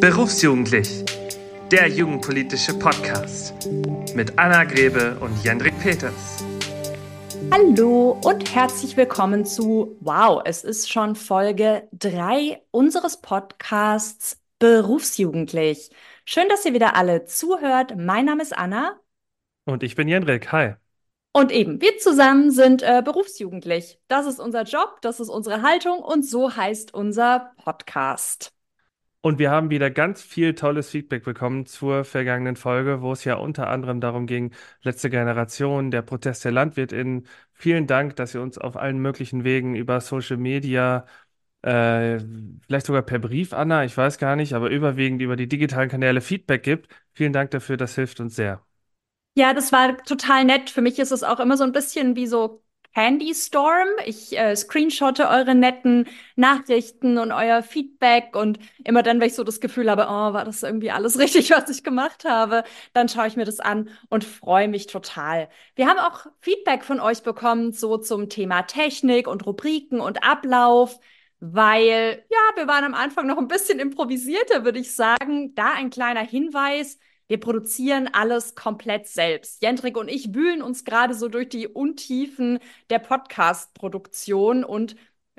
Berufsjugendlich, der jugendpolitische Podcast mit Anna Grebe und Jendrik Peters. Hallo und herzlich willkommen zu Wow, es ist schon Folge 3 unseres Podcasts Berufsjugendlich. Schön, dass ihr wieder alle zuhört. Mein Name ist Anna. Und ich bin Jendrik. Hi. Und eben, wir zusammen sind äh, berufsjugendlich. Das ist unser Job, das ist unsere Haltung und so heißt unser Podcast. Und wir haben wieder ganz viel tolles Feedback bekommen zur vergangenen Folge, wo es ja unter anderem darum ging, letzte Generation, der Protest der LandwirtInnen. Vielen Dank, dass ihr uns auf allen möglichen Wegen über Social Media, äh, vielleicht sogar per Brief, Anna, ich weiß gar nicht, aber überwiegend über die digitalen Kanäle Feedback gibt. Vielen Dank dafür, das hilft uns sehr. Ja, das war total nett. Für mich ist es auch immer so ein bisschen wie so Candy Storm. Ich äh, screenshotte eure netten Nachrichten und euer Feedback und immer dann, wenn ich so das Gefühl habe, oh, war das irgendwie alles richtig, was ich gemacht habe, dann schaue ich mir das an und freue mich total. Wir haben auch Feedback von euch bekommen, so zum Thema Technik und Rubriken und Ablauf. Weil, ja, wir waren am Anfang noch ein bisschen improvisierter, würde ich sagen. Da ein kleiner Hinweis. Wir produzieren alles komplett selbst. Jendrik und ich wühlen uns gerade so durch die Untiefen der Podcast-Produktion und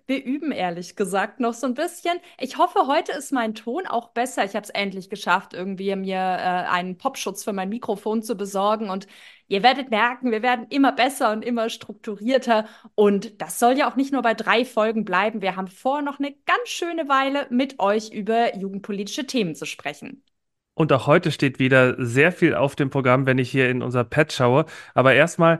wir üben ehrlich gesagt noch so ein bisschen. Ich hoffe, heute ist mein Ton auch besser. Ich habe es endlich geschafft, irgendwie mir äh, einen Popschutz für mein Mikrofon zu besorgen. Und ihr werdet merken, wir werden immer besser und immer strukturierter. Und das soll ja auch nicht nur bei drei Folgen bleiben. Wir haben vor, noch eine ganz schöne Weile mit euch über jugendpolitische Themen zu sprechen. Und auch heute steht wieder sehr viel auf dem Programm, wenn ich hier in unser Pad schaue. Aber erstmal,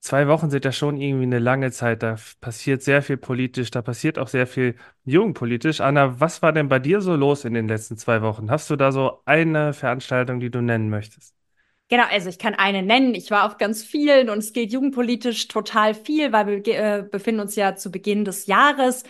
zwei Wochen sind ja schon irgendwie eine lange Zeit. Da passiert sehr viel politisch, da passiert auch sehr viel jugendpolitisch. Anna, was war denn bei dir so los in den letzten zwei Wochen? Hast du da so eine Veranstaltung, die du nennen möchtest? Genau, also ich kann eine nennen. Ich war auf ganz vielen und es geht jugendpolitisch total viel, weil wir äh, befinden uns ja zu Beginn des Jahres.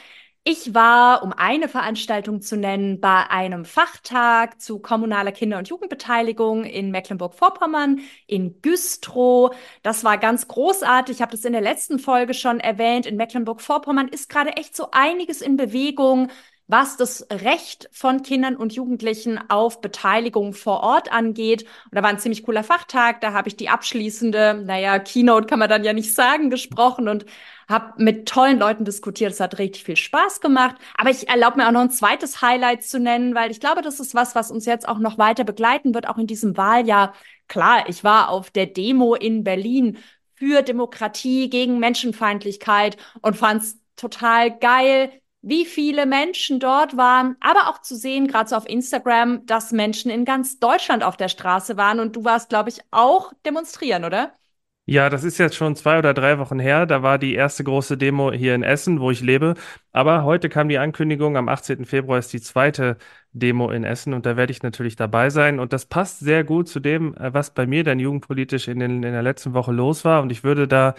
Ich war, um eine Veranstaltung zu nennen, bei einem Fachtag zu kommunaler Kinder- und Jugendbeteiligung in Mecklenburg-Vorpommern, in Güstrow. Das war ganz großartig. Ich habe das in der letzten Folge schon erwähnt. In Mecklenburg-Vorpommern ist gerade echt so einiges in Bewegung was das Recht von Kindern und Jugendlichen auf Beteiligung vor Ort angeht. Und da war ein ziemlich cooler Fachtag. Da habe ich die abschließende, naja, Keynote kann man dann ja nicht sagen, gesprochen und habe mit tollen Leuten diskutiert. Es hat richtig viel Spaß gemacht. Aber ich erlaube mir auch noch ein zweites Highlight zu nennen, weil ich glaube, das ist was, was uns jetzt auch noch weiter begleiten wird, auch in diesem Wahljahr. Klar, ich war auf der Demo in Berlin für Demokratie gegen Menschenfeindlichkeit und fand es total geil, wie viele Menschen dort waren, aber auch zu sehen, gerade so auf Instagram, dass Menschen in ganz Deutschland auf der Straße waren. Und du warst, glaube ich, auch demonstrieren, oder? Ja, das ist jetzt schon zwei oder drei Wochen her. Da war die erste große Demo hier in Essen, wo ich lebe. Aber heute kam die Ankündigung, am 18. Februar ist die zweite Demo in Essen und da werde ich natürlich dabei sein. Und das passt sehr gut zu dem, äh, was bei mir dann jugendpolitisch in, den, in der letzten Woche los war. Und ich würde da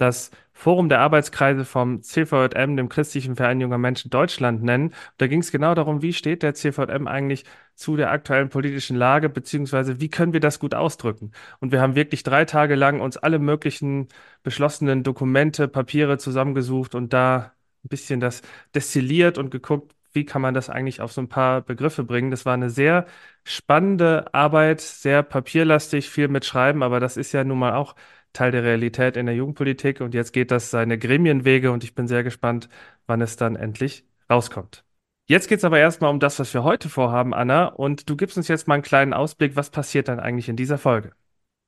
das Forum der Arbeitskreise vom CVJM, dem Christlichen Verein Junger Menschen Deutschland, nennen. Da ging es genau darum, wie steht der CVJM eigentlich zu der aktuellen politischen Lage, beziehungsweise wie können wir das gut ausdrücken. Und wir haben wirklich drei Tage lang uns alle möglichen beschlossenen Dokumente, Papiere zusammengesucht und da ein bisschen das destilliert und geguckt, wie kann man das eigentlich auf so ein paar Begriffe bringen. Das war eine sehr spannende Arbeit, sehr papierlastig, viel mit Schreiben, aber das ist ja nun mal auch Teil der Realität in der Jugendpolitik und jetzt geht das seine Gremienwege und ich bin sehr gespannt, wann es dann endlich rauskommt. Jetzt geht es aber erstmal um das, was wir heute vorhaben, Anna, und du gibst uns jetzt mal einen kleinen Ausblick, was passiert dann eigentlich in dieser Folge?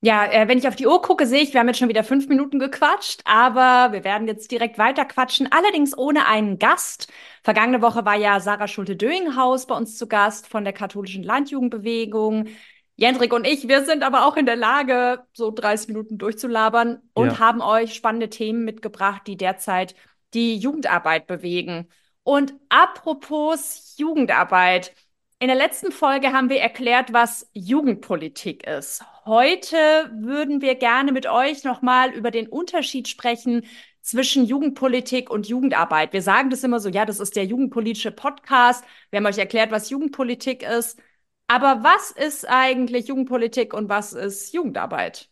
Ja, äh, wenn ich auf die Uhr gucke, sehe ich, wir haben jetzt schon wieder fünf Minuten gequatscht, aber wir werden jetzt direkt weiter quatschen, allerdings ohne einen Gast. Vergangene Woche war ja Sarah Schulte-Döinghaus bei uns zu Gast von der katholischen Landjugendbewegung. Jendrik und ich, wir sind aber auch in der Lage, so 30 Minuten durchzulabern und ja. haben euch spannende Themen mitgebracht, die derzeit die Jugendarbeit bewegen. Und apropos Jugendarbeit. In der letzten Folge haben wir erklärt, was Jugendpolitik ist. Heute würden wir gerne mit euch nochmal über den Unterschied sprechen zwischen Jugendpolitik und Jugendarbeit. Wir sagen das immer so, ja, das ist der jugendpolitische Podcast. Wir haben euch erklärt, was Jugendpolitik ist. Aber was ist eigentlich Jugendpolitik und was ist Jugendarbeit?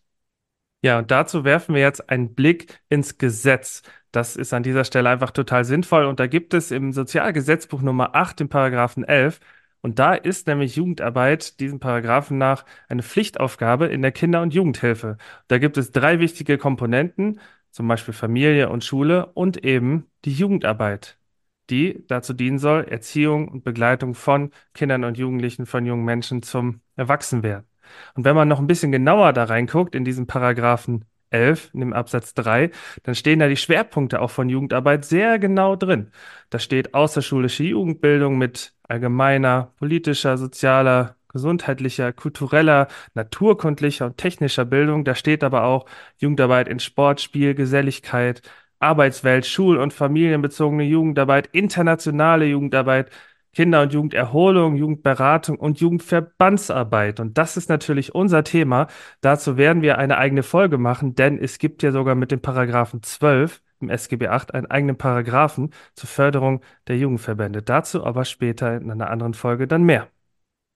Ja, und dazu werfen wir jetzt einen Blick ins Gesetz. Das ist an dieser Stelle einfach total sinnvoll. Und da gibt es im Sozialgesetzbuch Nummer 8, im Paragraphen 11, Und da ist nämlich Jugendarbeit diesen Paragraphen nach eine Pflichtaufgabe in der Kinder- und Jugendhilfe. Da gibt es drei wichtige Komponenten, zum Beispiel Familie und Schule und eben die Jugendarbeit, die dazu dienen soll, Erziehung und Begleitung von Kindern und Jugendlichen, von jungen Menschen zum Erwachsenwerden. Und wenn man noch ein bisschen genauer da reinguckt in diesen Paragraphen 11, in dem Absatz 3, dann stehen da die Schwerpunkte auch von Jugendarbeit sehr genau drin. Da steht außerschulische Jugendbildung mit allgemeiner, politischer, sozialer, gesundheitlicher, kultureller, naturkundlicher und technischer Bildung. Da steht aber auch Jugendarbeit in Sport, Spiel, Geselligkeit, Arbeitswelt, schul- und familienbezogene Jugendarbeit, internationale Jugendarbeit, Kinder- und Jugenderholung, Jugendberatung und Jugendverbandsarbeit. Und das ist natürlich unser Thema. Dazu werden wir eine eigene Folge machen, denn es gibt ja sogar mit dem Paragraphen 12 im SGB 8 einen eigenen Paragraphen zur Förderung der Jugendverbände. Dazu aber später in einer anderen Folge dann mehr.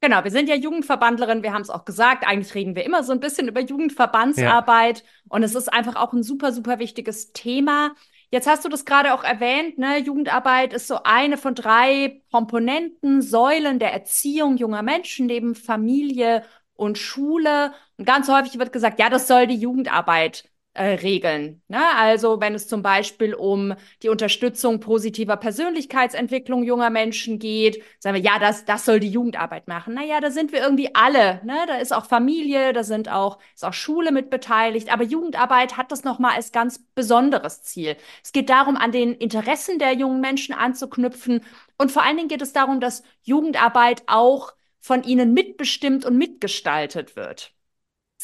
Genau, wir sind ja Jugendverbandlerin, wir haben es auch gesagt. Eigentlich reden wir immer so ein bisschen über Jugendverbandsarbeit ja. und es ist einfach auch ein super, super wichtiges Thema. Jetzt hast du das gerade auch erwähnt, ne? Jugendarbeit ist so eine von drei Komponenten, Säulen der Erziehung junger Menschen neben Familie und Schule. Und ganz häufig wird gesagt, ja, das soll die Jugendarbeit äh, regeln. Ne? Also wenn es zum Beispiel um die Unterstützung positiver Persönlichkeitsentwicklung junger Menschen geht, sagen wir, ja, das, das soll die Jugendarbeit machen. Naja, da sind wir irgendwie alle. Ne? Da ist auch Familie, da sind auch, ist auch Schule mit beteiligt. Aber Jugendarbeit hat das nochmal als ganz besonderes Ziel. Es geht darum, an den Interessen der jungen Menschen anzuknüpfen. Und vor allen Dingen geht es darum, dass Jugendarbeit auch von ihnen mitbestimmt und mitgestaltet wird.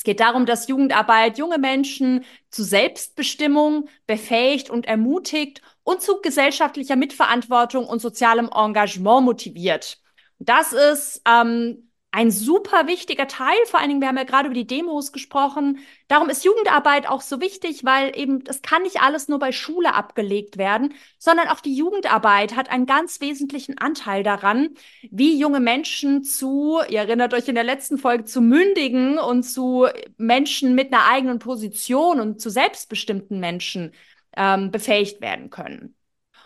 Es geht darum, dass Jugendarbeit junge Menschen zu Selbstbestimmung befähigt und ermutigt und zu gesellschaftlicher Mitverantwortung und sozialem Engagement motiviert. Das ist ähm, ein super wichtiger Teil. Vor allen Dingen, wir haben ja gerade über die Demos gesprochen. Darum ist Jugendarbeit auch so wichtig, weil eben das kann nicht alles nur bei Schule abgelegt werden, sondern auch die Jugendarbeit hat einen ganz wesentlichen Anteil daran, wie junge Menschen zu, ihr erinnert euch in der letzten Folge, zu mündigen und zu Menschen mit einer eigenen Position und zu selbstbestimmten Menschen ähm, befähigt werden können.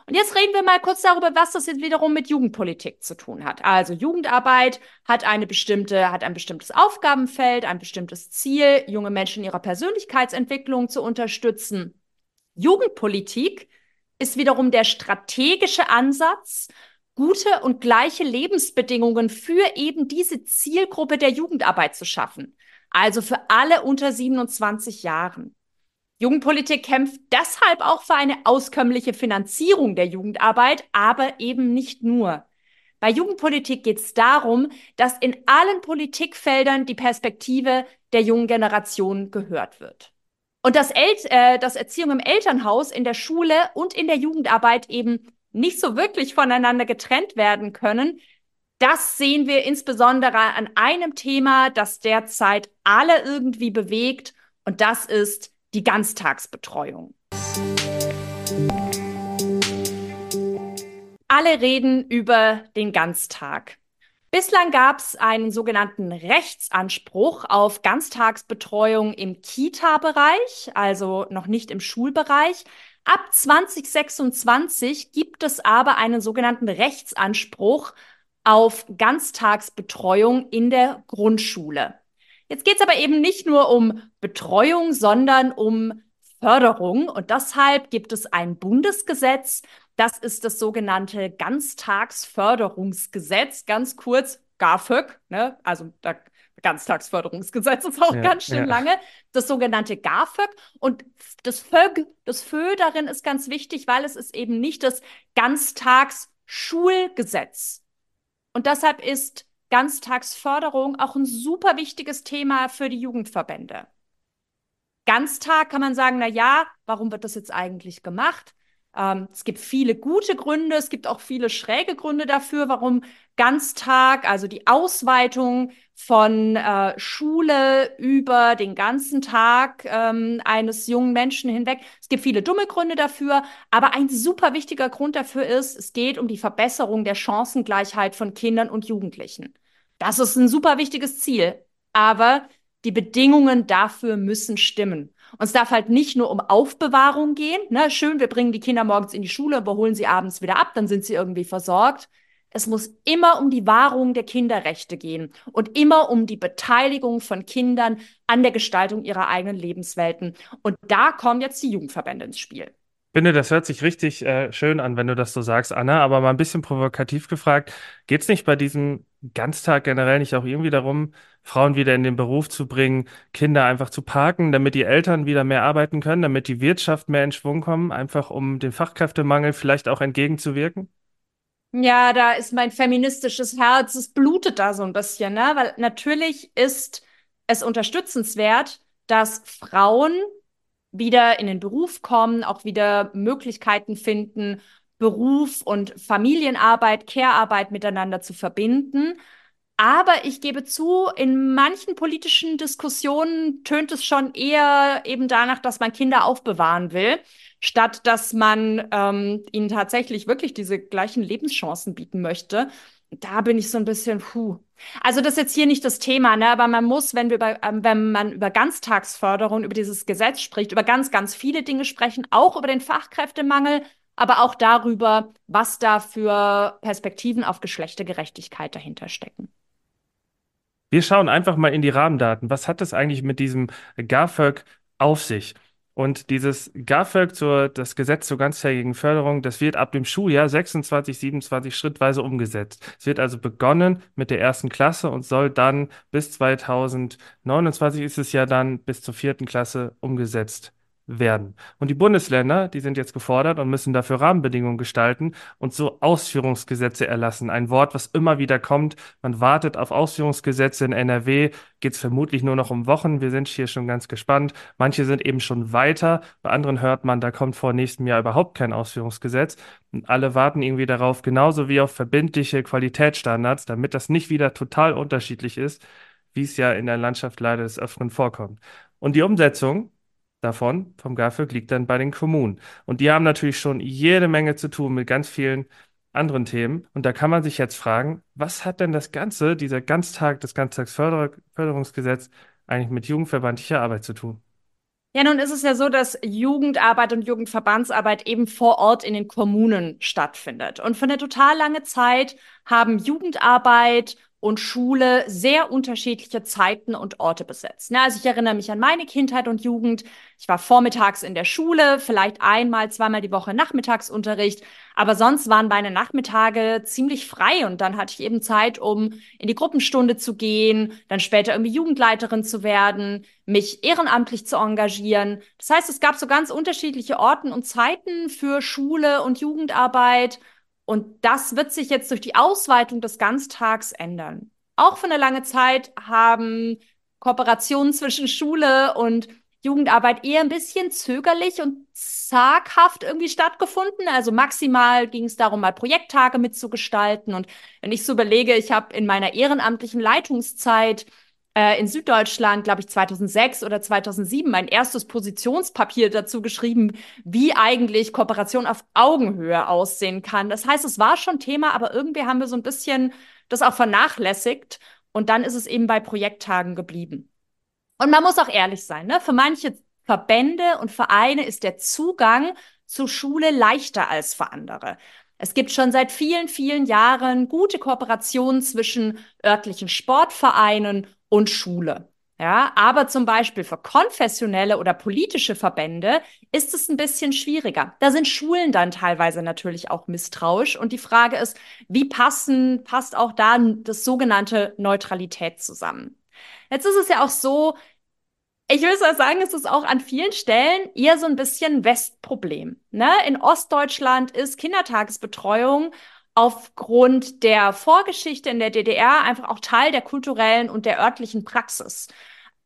Und jetzt reden wir mal kurz darüber, was das jetzt wiederum mit Jugendpolitik zu tun hat. Also Jugendarbeit hat eine bestimmte, hat ein bestimmtes Aufgabenfeld, ein bestimmtes Ziel, junge Menschen in ihrer Persönlichkeitsentwicklung zu unterstützen. Jugendpolitik ist wiederum der strategische Ansatz, gute und gleiche Lebensbedingungen für eben diese Zielgruppe der Jugendarbeit zu schaffen. Also für alle unter 27 Jahren. Jugendpolitik kämpft deshalb auch für eine auskömmliche Finanzierung der Jugendarbeit, aber eben nicht nur. Bei Jugendpolitik geht es darum, dass in allen Politikfeldern die Perspektive der jungen Generation gehört wird. Und dass, El äh, dass Erziehung im Elternhaus, in der Schule und in der Jugendarbeit eben nicht so wirklich voneinander getrennt werden können, das sehen wir insbesondere an einem Thema, das derzeit alle irgendwie bewegt. Und das ist die Ganztagsbetreuung. Alle reden über den Ganztag. Bislang gab es einen sogenannten Rechtsanspruch auf Ganztagsbetreuung im Kita-Bereich, also noch nicht im Schulbereich. Ab 2026 gibt es aber einen sogenannten Rechtsanspruch auf Ganztagsbetreuung in der Grundschule. Jetzt geht es aber eben nicht nur um Betreuung, sondern um Förderung. Und deshalb gibt es ein Bundesgesetz. Das ist das sogenannte Ganztagsförderungsgesetz, ganz kurz GAFÖG. Ne? Also da, Ganztagsförderungsgesetz ist auch ja, ganz schön ja. lange. Das sogenannte GAFÖG. Und das FÖG, das FÖ darin ist ganz wichtig, weil es ist eben nicht das Ganztagsschulgesetz. Und deshalb ist Ganztagsförderung auch ein super wichtiges Thema für die Jugendverbände. Ganztag kann man sagen, na ja, warum wird das jetzt eigentlich gemacht? Ähm, es gibt viele gute Gründe, es gibt auch viele schräge Gründe dafür, warum Ganztag, also die Ausweitung von äh, Schule über den ganzen Tag ähm, eines jungen Menschen hinweg. Es gibt viele dumme Gründe dafür, aber ein super wichtiger Grund dafür ist, es geht um die Verbesserung der Chancengleichheit von Kindern und Jugendlichen. Das ist ein super wichtiges Ziel, aber die Bedingungen dafür müssen stimmen. Und es darf halt nicht nur um Aufbewahrung gehen. Ne? Schön, wir bringen die Kinder morgens in die Schule, wir holen sie abends wieder ab, dann sind sie irgendwie versorgt. Es muss immer um die Wahrung der Kinderrechte gehen und immer um die Beteiligung von Kindern an der Gestaltung ihrer eigenen Lebenswelten. Und da kommen jetzt die Jugendverbände ins Spiel. Ich finde, das hört sich richtig äh, schön an, wenn du das so sagst, Anna. Aber mal ein bisschen provokativ gefragt, geht es nicht bei diesem Ganztag generell nicht auch irgendwie darum, Frauen wieder in den Beruf zu bringen, Kinder einfach zu parken, damit die Eltern wieder mehr arbeiten können, damit die Wirtschaft mehr in Schwung kommen, einfach um dem Fachkräftemangel vielleicht auch entgegenzuwirken? Ja, da ist mein feministisches Herz, es blutet da so ein bisschen, ne? Weil natürlich ist es unterstützenswert, dass Frauen wieder in den Beruf kommen, auch wieder Möglichkeiten finden, Beruf und Familienarbeit, Care-Arbeit miteinander zu verbinden. Aber ich gebe zu, in manchen politischen Diskussionen tönt es schon eher eben danach, dass man Kinder aufbewahren will, statt dass man ähm, ihnen tatsächlich wirklich diese gleichen Lebenschancen bieten möchte. Da bin ich so ein bisschen, puh. Also das ist jetzt hier nicht das Thema, ne? aber man muss, wenn wir über, ähm, wenn man über Ganztagsförderung, über dieses Gesetz spricht, über ganz, ganz viele Dinge sprechen, auch über den Fachkräftemangel, aber auch darüber, was da für Perspektiven auf Geschlechtergerechtigkeit dahinter stecken. Wir schauen einfach mal in die Rahmendaten. Was hat es eigentlich mit diesem GAFÖG auf sich? Und dieses GAFÖG, zur, das Gesetz zur ganztägigen Förderung, das wird ab dem Schuljahr 26, 27 schrittweise umgesetzt. Es wird also begonnen mit der ersten Klasse und soll dann bis 2029 ist es ja dann bis zur vierten Klasse umgesetzt werden. Und die Bundesländer, die sind jetzt gefordert und müssen dafür Rahmenbedingungen gestalten und so Ausführungsgesetze erlassen. Ein Wort, was immer wieder kommt. Man wartet auf Ausführungsgesetze in NRW. Geht es vermutlich nur noch um Wochen. Wir sind hier schon ganz gespannt. Manche sind eben schon weiter. Bei anderen hört man, da kommt vor nächstem Jahr überhaupt kein Ausführungsgesetz. Und alle warten irgendwie darauf, genauso wie auf verbindliche Qualitätsstandards, damit das nicht wieder total unterschiedlich ist, wie es ja in der Landschaft leider des Öfteren vorkommt. Und die Umsetzung, davon, vom GAFÖG, liegt dann bei den Kommunen. Und die haben natürlich schon jede Menge zu tun mit ganz vielen anderen Themen. Und da kann man sich jetzt fragen, was hat denn das Ganze, dieser Ganztag, das Ganztagsförderungsgesetz, eigentlich mit jugendverbandlicher Arbeit zu tun? Ja, nun ist es ja so, dass Jugendarbeit und Jugendverbandsarbeit eben vor Ort in den Kommunen stattfindet. Und für eine total lange Zeit haben Jugendarbeit und Schule sehr unterschiedliche Zeiten und Orte besetzt. Ne? Also ich erinnere mich an meine Kindheit und Jugend. Ich war vormittags in der Schule, vielleicht einmal, zweimal die Woche Nachmittagsunterricht, aber sonst waren meine Nachmittage ziemlich frei und dann hatte ich eben Zeit, um in die Gruppenstunde zu gehen, dann später irgendwie Jugendleiterin zu werden, mich ehrenamtlich zu engagieren. Das heißt, es gab so ganz unterschiedliche Orten und Zeiten für Schule und Jugendarbeit und das wird sich jetzt durch die Ausweitung des Ganztags ändern. Auch für eine lange Zeit haben Kooperationen zwischen Schule und Jugendarbeit eher ein bisschen zögerlich und zaghaft irgendwie stattgefunden. Also maximal ging es darum, mal Projekttage mitzugestalten. Und wenn ich so überlege, ich habe in meiner ehrenamtlichen Leitungszeit äh, in Süddeutschland, glaube ich, 2006 oder 2007 mein erstes Positionspapier dazu geschrieben, wie eigentlich Kooperation auf Augenhöhe aussehen kann. Das heißt, es war schon Thema, aber irgendwie haben wir so ein bisschen das auch vernachlässigt und dann ist es eben bei Projekttagen geblieben. Und man muss auch ehrlich sein, ne? Für manche Verbände und Vereine ist der Zugang zur Schule leichter als für andere. Es gibt schon seit vielen, vielen Jahren gute Kooperationen zwischen örtlichen Sportvereinen und Schule. Ja, aber zum Beispiel für konfessionelle oder politische Verbände ist es ein bisschen schwieriger. Da sind Schulen dann teilweise natürlich auch misstrauisch. Und die Frage ist, wie passen, passt auch da das sogenannte Neutralität zusammen? Jetzt ist es ja auch so, ich will mal sagen, es ist auch an vielen Stellen eher so ein bisschen Westproblem. Ne? In Ostdeutschland ist Kindertagesbetreuung aufgrund der Vorgeschichte in der DDR einfach auch Teil der kulturellen und der örtlichen Praxis.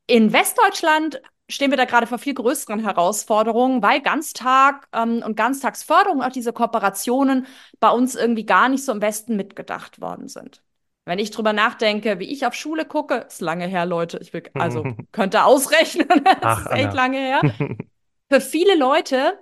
In Westdeutschland stehen wir da gerade vor viel größeren Herausforderungen, weil Ganztag ähm, und Ganztagsförderung, auch diese Kooperationen bei uns irgendwie gar nicht so im Westen mitgedacht worden sind. Wenn ich drüber nachdenke, wie ich auf Schule gucke, ist lange her, Leute. Ich will, also könnte ausrechnen, das Ach, ist echt Anna. lange her. Für viele Leute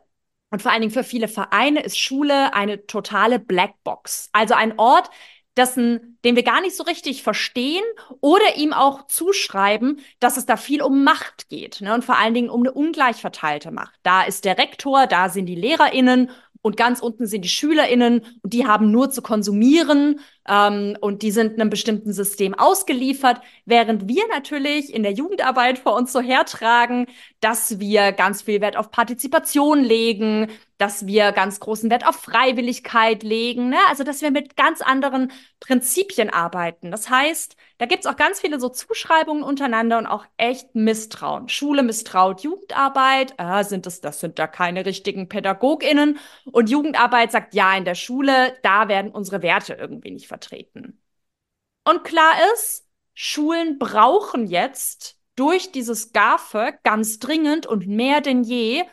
und vor allen Dingen für viele Vereine ist Schule eine totale Blackbox. Also ein Ort, dessen, den wir gar nicht so richtig verstehen oder ihm auch zuschreiben, dass es da viel um Macht geht ne? und vor allen Dingen um eine ungleich verteilte Macht. Da ist der Rektor, da sind die LehrerInnen und ganz unten sind die SchülerInnen und die haben nur zu konsumieren Ähm, und die sind einem bestimmten System ausgeliefert, während wir natürlich in der Jugendarbeit vor uns so hertragen, dass wir ganz viel Wert auf Partizipation legen, dass wir ganz großen Wert auf Freiwilligkeit legen, ne? also dass wir mit ganz anderen Prinzipien arbeiten. Das heißt, da gibt es auch ganz viele so Zuschreibungen untereinander und auch echt Misstrauen. Schule misstraut Jugendarbeit, ah, sind das, das sind da keine richtigen PädagogInnen. Und Jugendarbeit sagt, ja, in der Schule, da werden unsere Werte irgendwie nicht vertreten. Und klar ist, Schulen brauchen jetzt durch dieses GAFE ganz dringend und mehr denn je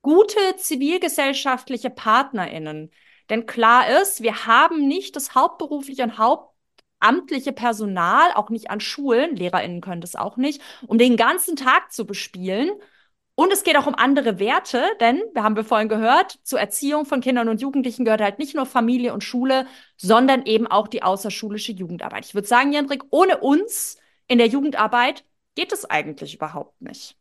gute zivilgesellschaftliche PartnerInnen. Denn klar ist, wir haben nicht das hauptberufliche und hauptamtliche Personal, auch nicht an Schulen, LehrerInnen können das auch nicht, um den ganzen Tag zu bespielen. Und es geht auch um andere Werte, denn wir haben wir vorhin gehört, zur Erziehung von Kindern und Jugendlichen gehört halt nicht nur Familie und Schule, sondern eben auch die außerschulische Jugendarbeit. Ich würde sagen, Jendrik, ohne uns in der Jugendarbeit geht es eigentlich überhaupt nicht.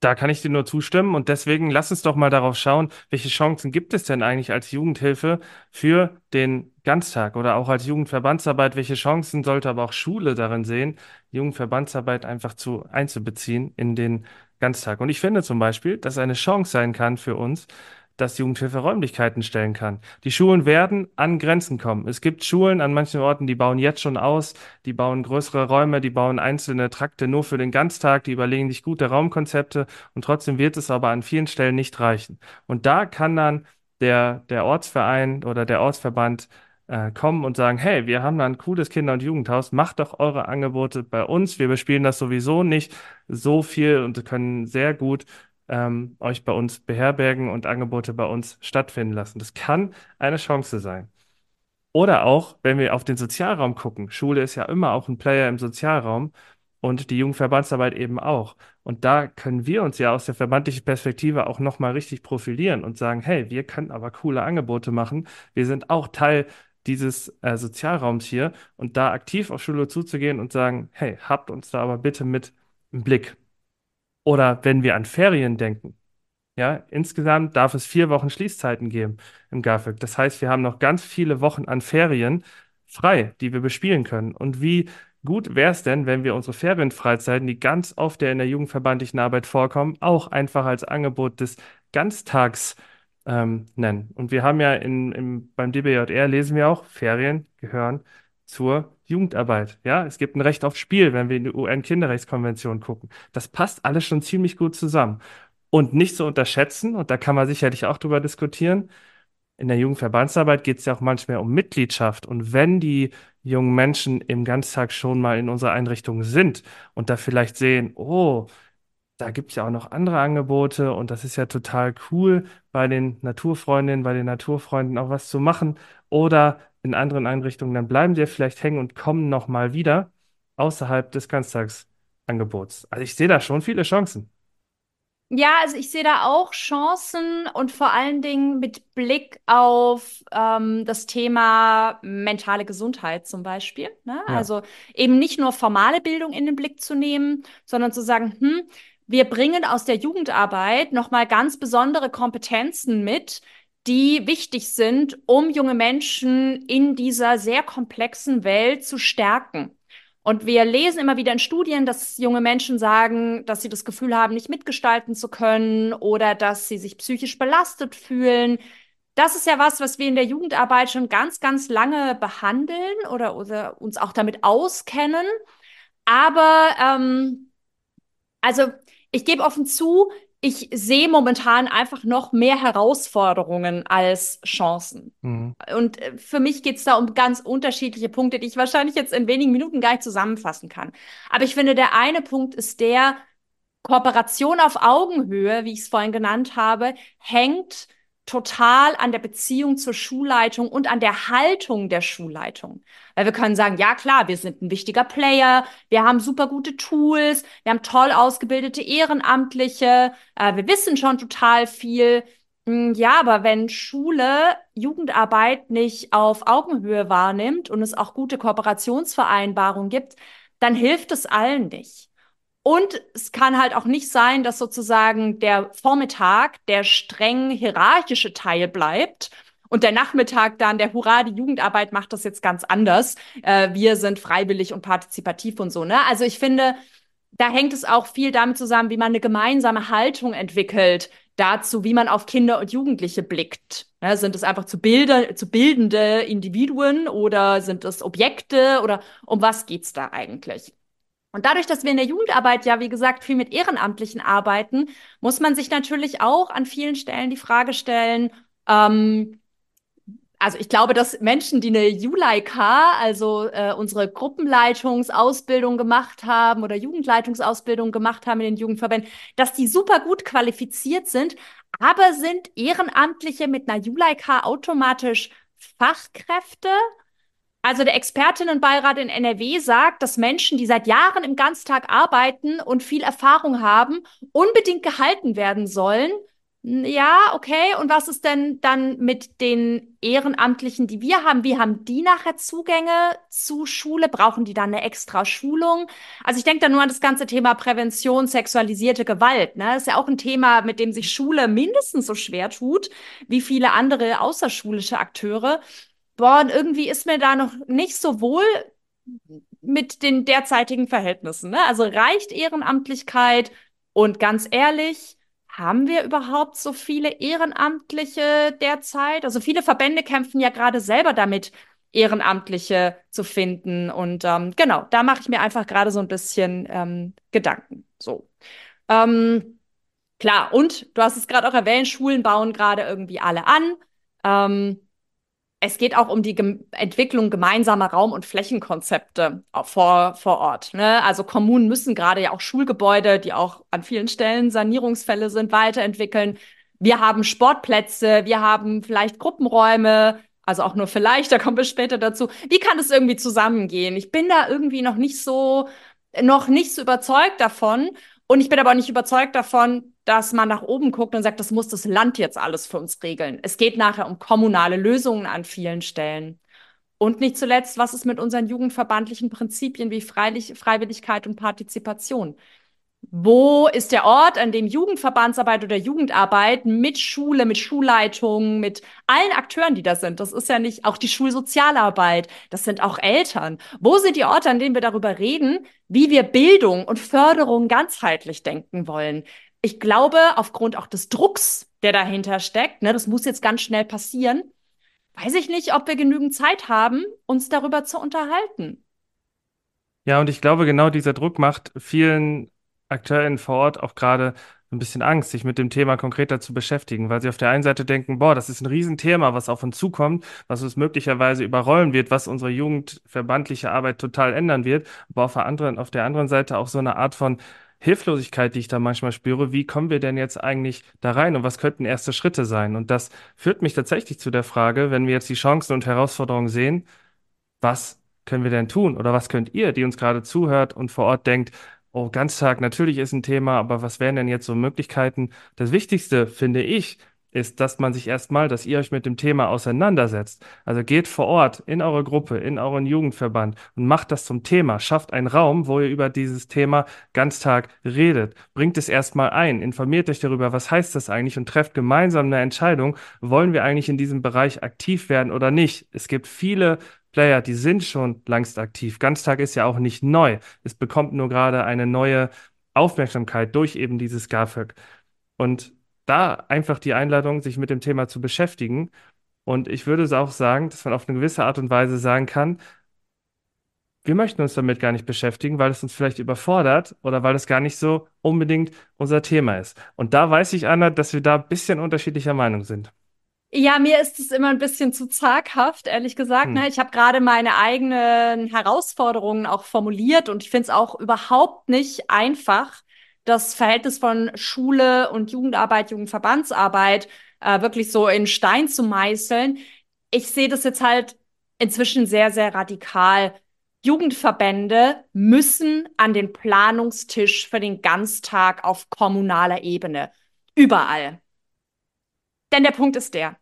Da kann ich dir nur zustimmen und deswegen lass uns doch mal darauf schauen, welche Chancen gibt es denn eigentlich als Jugendhilfe für den Ganztag oder auch als Jugendverbandsarbeit, welche Chancen sollte aber auch Schule darin sehen, Jugendverbandsarbeit einfach zu einzubeziehen in den Ganztag. Und ich finde zum Beispiel, dass eine Chance sein kann für uns, dass Jugendhilfe Räumlichkeiten stellen kann. Die Schulen werden an Grenzen kommen. Es gibt Schulen an manchen Orten, die bauen jetzt schon aus, die bauen größere Räume, die bauen einzelne Trakte nur für den Ganztag, die überlegen sich gute Raumkonzepte und trotzdem wird es aber an vielen Stellen nicht reichen. Und da kann dann der, der Ortsverein oder der Ortsverband äh, kommen und sagen, hey, wir haben da ein cooles Kinder- und Jugendhaus, macht doch eure Angebote bei uns. Wir bespielen das sowieso nicht so viel und können sehr gut ähm, euch bei uns beherbergen und Angebote bei uns stattfinden lassen. Das kann eine Chance sein. Oder auch, wenn wir auf den Sozialraum gucken. Schule ist ja immer auch ein Player im Sozialraum und die Jugendverbandsarbeit eben auch. Und da können wir uns ja aus der verbandlichen Perspektive auch nochmal richtig profilieren und sagen, hey, wir können aber coole Angebote machen. Wir sind auch Teil dieses äh, Sozialraums hier und da aktiv auf Schule zuzugehen und sagen, hey, habt uns da aber bitte mit im Blick. Oder wenn wir an Ferien denken, ja, insgesamt darf es vier Wochen Schließzeiten geben im GAFÖG. Das heißt, wir haben noch ganz viele Wochen an Ferien frei, die wir bespielen können. Und wie gut wäre es denn, wenn wir unsere Ferienfreizeiten, die ganz oft ja in der jugendverbandlichen Arbeit vorkommen, auch einfach als Angebot des Ganztags ähm, nennen. Und wir haben ja in, im, beim DBJR lesen wir auch, Ferien gehören zur Jugendarbeit. Ja, es gibt ein Recht auf Spiel, wenn wir in die UN-Kinderrechtskonvention gucken. Das passt alles schon ziemlich gut zusammen. Und nicht zu unterschätzen, und da kann man sicherlich auch drüber diskutieren, in der Jugendverbandsarbeit geht es ja auch manchmal um Mitgliedschaft. Und wenn die jungen Menschen im Ganztag schon mal in unserer Einrichtung sind und da vielleicht sehen, oh, da gibt es ja auch noch andere Angebote und das ist ja total cool, bei den Naturfreundinnen, bei den Naturfreunden auch was zu machen. Oder in anderen Einrichtungen, dann bleiben sie vielleicht hängen und kommen nochmal wieder außerhalb des Ganztagsangebots. Also ich sehe da schon viele Chancen. Ja, also ich sehe da auch Chancen und vor allen Dingen mit Blick auf ähm, das Thema mentale Gesundheit zum Beispiel. Ne? Ja. Also eben nicht nur formale Bildung in den Blick zu nehmen, sondern zu sagen, hm, wir bringen aus der Jugendarbeit nochmal ganz besondere Kompetenzen mit, die wichtig sind, um junge Menschen in dieser sehr komplexen Welt zu stärken. Und wir lesen immer wieder in Studien, dass junge Menschen sagen, dass sie das Gefühl haben, nicht mitgestalten zu können oder dass sie sich psychisch belastet fühlen. Das ist ja was, was wir in der Jugendarbeit schon ganz, ganz lange behandeln oder, oder uns auch damit auskennen. Aber ähm, also ich gebe offen zu, ich sehe momentan einfach noch mehr Herausforderungen als Chancen. Mhm. Und äh, für mich geht es da um ganz unterschiedliche Punkte, die ich wahrscheinlich jetzt in wenigen Minuten gar nicht zusammenfassen kann. Aber ich finde, der eine Punkt ist der, Kooperation auf Augenhöhe, wie ich es vorhin genannt habe, hängt total an der Beziehung zur Schulleitung und an der Haltung der Schulleitung. Weil wir können sagen, ja klar, wir sind ein wichtiger Player, wir haben super gute Tools, wir haben toll ausgebildete Ehrenamtliche, äh, wir wissen schon total viel. Hm, ja, aber wenn Schule Jugendarbeit nicht auf Augenhöhe wahrnimmt und es auch gute Kooperationsvereinbarungen gibt, dann hilft es allen nicht. Und es kann halt auch nicht sein, dass sozusagen der Vormittag der streng hierarchische Teil bleibt Und der Nachmittag dann, der Hurra, die Jugendarbeit macht das jetzt ganz anders. Äh, wir sind freiwillig und partizipativ und so. Ne? Also ich finde, da hängt es auch viel damit zusammen, wie man eine gemeinsame Haltung entwickelt dazu, wie man auf Kinder und Jugendliche blickt. Ne, sind es einfach zu, Bilder, zu bildende Individuen oder sind es Objekte oder um was geht's da eigentlich? Und dadurch, dass wir in der Jugendarbeit ja, wie gesagt, viel mit Ehrenamtlichen arbeiten, muss man sich natürlich auch an vielen Stellen die Frage stellen, ähm, also ich glaube, dass Menschen, die eine Juleika, also äh, unsere Gruppenleitungsausbildung gemacht haben oder Jugendleitungsausbildung gemacht haben in den Jugendverbänden, dass die super gut qualifiziert sind, aber sind Ehrenamtliche mit einer Juleika automatisch Fachkräfte? Also der Expertinnenbeirat in NRW sagt, dass Menschen, die seit Jahren im Ganztag arbeiten und viel Erfahrung haben, unbedingt gehalten werden sollen ja, okay. Und was ist denn dann mit den Ehrenamtlichen, die wir haben? Wie haben die nachher Zugänge zu Schule? Brauchen die dann eine extra Schulung? Also ich denke da nur an das ganze Thema Prävention, sexualisierte Gewalt. Ne? Das ist ja auch ein Thema, mit dem sich Schule mindestens so schwer tut, wie viele andere außerschulische Akteure. Boah, und irgendwie ist mir da noch nicht so wohl mit den derzeitigen Verhältnissen. Ne? Also reicht Ehrenamtlichkeit? Und ganz ehrlich, haben wir überhaupt so viele Ehrenamtliche derzeit? Also viele Verbände kämpfen ja gerade selber damit, Ehrenamtliche zu finden. Und ähm, genau, da mache ich mir einfach gerade so ein bisschen ähm, Gedanken. So. Ähm, klar, und du hast es gerade auch erwähnt, Schulen bauen gerade irgendwie alle an. Es geht auch um die Gem Entwicklung gemeinsamer Raum- und Flächenkonzepte vor, vor Ort. Ne? Also Kommunen müssen gerade ja auch Schulgebäude, die auch an vielen Stellen Sanierungsfälle sind, weiterentwickeln. Wir haben Sportplätze, wir haben vielleicht Gruppenräume, also auch nur vielleicht, da kommen wir später dazu. Wie kann das irgendwie zusammengehen? Ich bin da irgendwie noch nicht so, noch nicht so überzeugt davon. Und ich bin aber auch nicht überzeugt davon, dass man nach oben guckt und sagt, das muss das Land jetzt alles für uns regeln. Es geht nachher um kommunale Lösungen an vielen Stellen. Und nicht zuletzt, was ist mit unseren jugendverbandlichen Prinzipien wie Freilich Freiwilligkeit und Partizipation? Wo ist der Ort, an dem Jugendverbandsarbeit oder Jugendarbeit mit Schule, mit Schulleitungen, mit allen Akteuren, die da sind, das ist ja nicht auch die Schulsozialarbeit, das sind auch Eltern. Wo sind die Orte, an denen wir darüber reden, wie wir Bildung und Förderung ganzheitlich denken wollen? Ich glaube, aufgrund auch des Drucks, der dahinter steckt, ne, das muss jetzt ganz schnell passieren, weiß ich nicht, ob wir genügend Zeit haben, uns darüber zu unterhalten. Ja, und ich glaube, genau dieser Druck macht vielen AkteurInnen vor Ort auch gerade ein bisschen Angst, sich mit dem Thema konkreter zu beschäftigen, weil sie auf der einen Seite denken, boah, das ist ein Riesenthema, was auf uns zukommt, was uns möglicherweise überrollen wird, was unsere jugendverbandliche Arbeit total ändern wird, aber auf der anderen, auf der anderen Seite auch so eine Art von Hilflosigkeit, die ich da manchmal spüre, wie kommen wir denn jetzt eigentlich da rein und was könnten erste Schritte sein? Und das führt mich tatsächlich zu der Frage, wenn wir jetzt die Chancen und Herausforderungen sehen, was können wir denn tun? Oder was könnt ihr, die uns gerade zuhört und vor Ort denkt, oh, Ganztag natürlich ist ein Thema, aber was wären denn jetzt so Möglichkeiten? Das Wichtigste, finde ich, ist, dass man sich erstmal, dass ihr euch mit dem Thema auseinandersetzt. Also geht vor Ort in eure Gruppe, in euren Jugendverband und macht das zum Thema. Schafft einen Raum, wo ihr über dieses Thema Ganztag redet. Bringt es erstmal ein, informiert euch darüber, was heißt das eigentlich und trefft gemeinsam eine Entscheidung. Wollen wir eigentlich in diesem Bereich aktiv werden oder nicht? Es gibt viele Player, die sind schon langst aktiv. Ganztag ist ja auch nicht neu. Es bekommt nur gerade eine neue Aufmerksamkeit durch eben dieses GAFÖG. Und da einfach die Einladung, sich mit dem Thema zu beschäftigen. Und ich würde auch sagen, dass man auf eine gewisse Art und Weise sagen kann, wir möchten uns damit gar nicht beschäftigen, weil es uns vielleicht überfordert oder weil es gar nicht so unbedingt unser Thema ist. Und da weiß ich, Anna, dass wir da ein bisschen unterschiedlicher Meinung sind. Ja, mir ist es immer ein bisschen zu zaghaft, ehrlich gesagt. Hm. Ne? Ich habe gerade meine eigenen Herausforderungen auch formuliert und ich finde es auch überhaupt nicht einfach, das Verhältnis von Schule und Jugendarbeit, Jugendverbandsarbeit äh, wirklich so in Stein zu meißeln. Ich sehe das jetzt halt inzwischen sehr, sehr radikal. Jugendverbände müssen an den Planungstisch für den Ganztag auf kommunaler Ebene. Überall. Denn der Punkt ist der.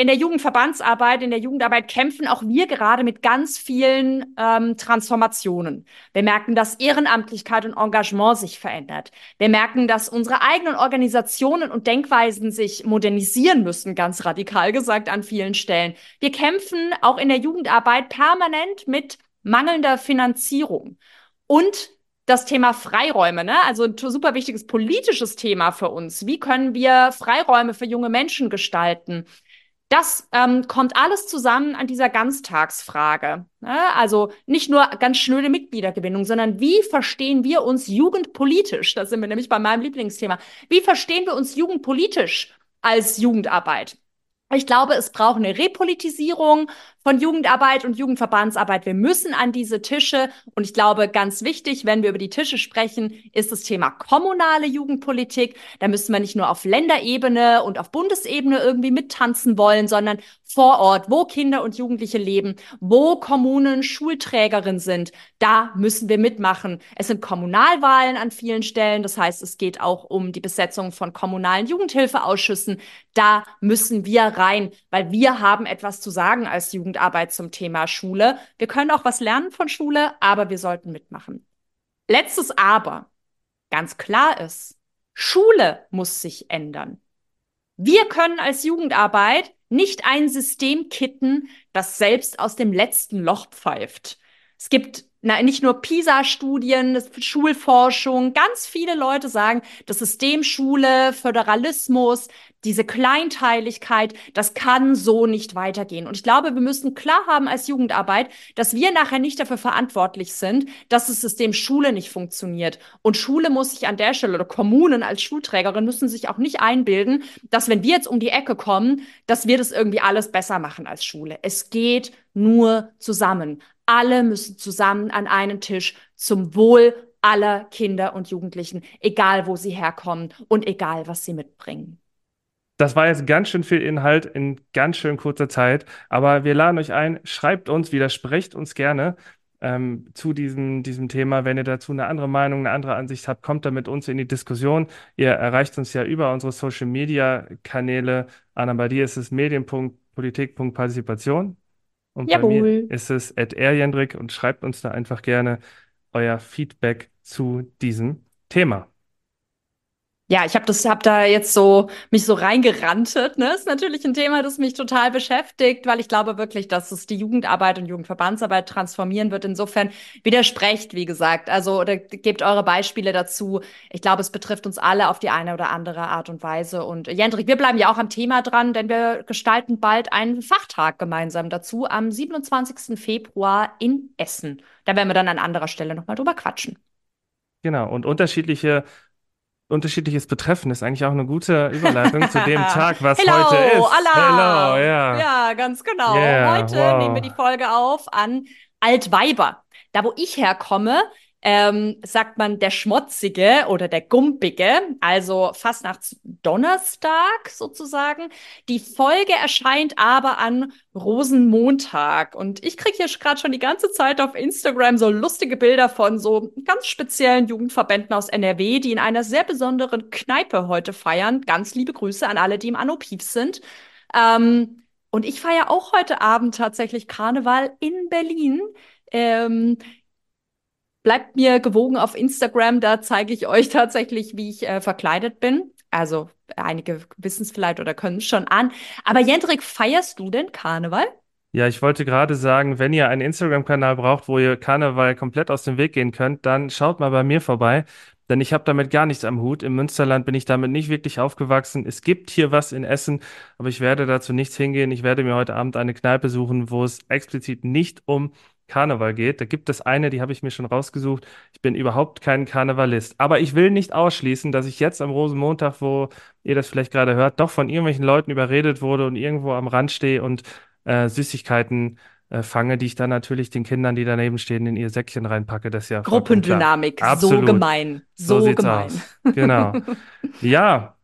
In der Jugendverbandsarbeit, in der Jugendarbeit kämpfen auch wir gerade mit ganz vielen ähm, Transformationen. Wir merken, dass Ehrenamtlichkeit und Engagement sich verändert. Wir merken, dass unsere eigenen Organisationen und Denkweisen sich modernisieren müssen, ganz radikal gesagt an vielen Stellen. Wir kämpfen auch in der Jugendarbeit permanent mit mangelnder Finanzierung und das Thema Freiräume, ne? Also ein super wichtiges politisches Thema für uns. Wie können wir Freiräume für junge Menschen gestalten? Das ähm, kommt alles zusammen an dieser Ganztagsfrage. Ne? Also nicht nur ganz schnöde Mitgliedergewinnung, sondern wie verstehen wir uns jugendpolitisch? Da sind wir nämlich bei meinem Lieblingsthema. Wie verstehen wir uns jugendpolitisch als Jugendarbeit? Ich glaube, es braucht eine Repolitisierung von Jugendarbeit und Jugendverbandsarbeit. Wir müssen an diese Tische. Und ich glaube, ganz wichtig, wenn wir über die Tische sprechen, ist das Thema kommunale Jugendpolitik. Da müssen wir nicht nur auf Länderebene und auf Bundesebene irgendwie mittanzen wollen, sondern vor Ort, wo Kinder und Jugendliche leben, wo Kommunen Schulträgerin sind, da müssen wir mitmachen. Es sind Kommunalwahlen an vielen Stellen. Das heißt, es geht auch um die Besetzung von kommunalen Jugendhilfeausschüssen. Da müssen wir rein, weil wir haben etwas zu sagen als Jugend Jugendarbeit zum Thema Schule. Wir können auch was lernen von Schule, aber wir sollten mitmachen. Letztes Aber. Ganz klar ist, Schule muss sich ändern. Wir können als Jugendarbeit nicht ein System kitten, das selbst aus dem letzten Loch pfeift. Es gibt na, nicht nur PISA-Studien, Schulforschung, ganz viele Leute sagen, das System Schule, Föderalismus, diese Kleinteiligkeit, das kann so nicht weitergehen. Und ich glaube, wir müssen klar haben als Jugendarbeit, dass wir nachher nicht dafür verantwortlich sind, dass das System Schule nicht funktioniert. Und Schule muss sich an der Stelle oder Kommunen als Schulträgerin müssen sich auch nicht einbilden, dass wenn wir jetzt um die Ecke kommen, dass wir das irgendwie alles besser machen als Schule. Es geht nur zusammen. Alle müssen zusammen an einen Tisch zum Wohl aller Kinder und Jugendlichen, egal wo sie herkommen und egal was sie mitbringen. Das war jetzt ganz schön viel Inhalt in ganz schön kurzer Zeit, aber wir laden euch ein, schreibt uns, widersprecht uns gerne ähm, zu diesem, diesem Thema. Wenn ihr dazu eine andere Meinung, eine andere Ansicht habt, kommt da mit uns in die Diskussion. Ihr erreicht uns ja über unsere Social Media Kanäle. Anna, bei dir ist es medien.politik.partizipation. Und Jawohl. bei mir ist es at erjendrik und schreibt uns da einfach gerne euer Feedback zu diesem Thema. Ja, ich habe das, hab da jetzt so mich so reingerantet. Ne, ist natürlich ein Thema, das mich total beschäftigt, weil ich glaube wirklich, dass es die Jugendarbeit und Jugendverbandsarbeit transformieren wird. Insofern widersprecht, wie gesagt. Also oder gebt eure Beispiele dazu. Ich glaube, es betrifft uns alle auf die eine oder andere Art und Weise. Und Jendrik, wir bleiben ja auch am Thema dran, denn wir gestalten bald einen Fachtag gemeinsam dazu am 27. Februar in Essen. Da werden wir dann an anderer Stelle nochmal drüber quatschen. Genau, und unterschiedliche unterschiedliches Betreffen ist eigentlich auch eine gute Überleitung zu dem Tag, was Hello, heute ist. Alarm. Hello, ja. Ja, ganz genau. Yeah, heute wow. nehmen wir die Folge auf an Altweiber. Da, wo ich herkomme, ähm, sagt man der Schmotzige oder der Gumpige, also fast nach Donnerstag sozusagen. Die Folge erscheint aber an Rosenmontag. Und ich kriege hier gerade schon die ganze Zeit auf Instagram so lustige Bilder von so ganz speziellen Jugendverbänden aus NRW, die in einer sehr besonderen Kneipe heute feiern. Ganz liebe Grüße an alle, die im Anopif sind. Ähm, und ich feiere auch heute Abend tatsächlich Karneval in Berlin. Ähm, Bleibt mir gewogen auf Instagram, da zeige ich euch tatsächlich, wie ich äh, verkleidet bin. Also einige wissen es vielleicht oder können es schon an. Aber Jendrik, feierst du denn Karneval? Ja, ich wollte gerade sagen, wenn ihr einen Instagram-Kanal braucht, wo ihr Karneval komplett aus dem Weg gehen könnt, dann schaut mal bei mir vorbei, denn ich habe damit gar nichts am Hut. Im Münsterland bin ich damit nicht wirklich aufgewachsen. Es gibt hier was in Essen, aber ich werde dazu nichts hingehen. Ich werde mir heute Abend eine Kneipe suchen, wo es explizit nicht um Karneval geht. Da gibt es eine, die habe ich mir schon rausgesucht. Ich bin überhaupt kein Karnevalist. Aber ich will nicht ausschließen, dass ich jetzt am Rosenmontag, wo ihr das vielleicht gerade hört, doch von irgendwelchen Leuten überredet wurde und irgendwo am Rand stehe und äh, Süßigkeiten äh, fange, die ich dann natürlich den Kindern, die daneben stehen, in ihr Säckchen reinpacke. Das ist ja Gruppendynamik, so gemein. So, so gemein. Aus. Genau. ja,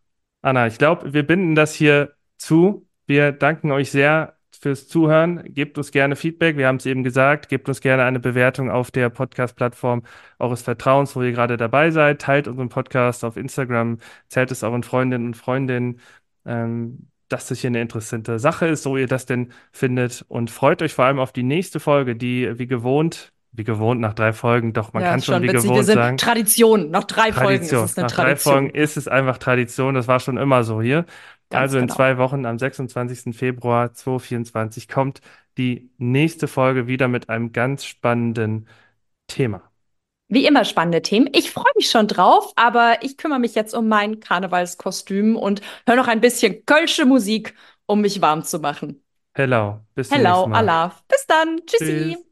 Anna, ich glaube, wir binden das hier zu. Wir danken euch sehr fürs Zuhören. Gebt uns gerne Feedback. Wir haben es eben gesagt. Gebt uns gerne eine Bewertung auf der Podcast-Plattform eures Vertrauens, wo ihr gerade dabei seid. Teilt unseren Podcast auf Instagram. Zählt es euren Freundinnen und Freundinnen. Ähm, dass das hier eine interessante Sache ist, so ihr das denn findet. Und freut euch vor allem auf die nächste Folge, die wie gewohnt, wie gewohnt nach drei Folgen, doch man Ja, kann schon wie witzig. gewohnt Wir sind sagen. Tradition. Nach drei Folgen ist Tradition. es eine Nach drei Tradition. Folgen ist es einfach Tradition. Das war schon immer so hier. Ganz also in genau. zwei Wochen, am 26. Februar 2024, kommt die nächste Folge wieder mit einem ganz spannenden Thema. Wie immer spannende Themen. Ich freue mich schon drauf, aber ich kümmere mich jetzt um mein Karnevalskostüm und höre noch ein bisschen kölsche Musik, um mich warm zu machen. Hello, bis zum nächsten Hello, Mal. Allah. Bis dann. Tschüssi. Tschüss.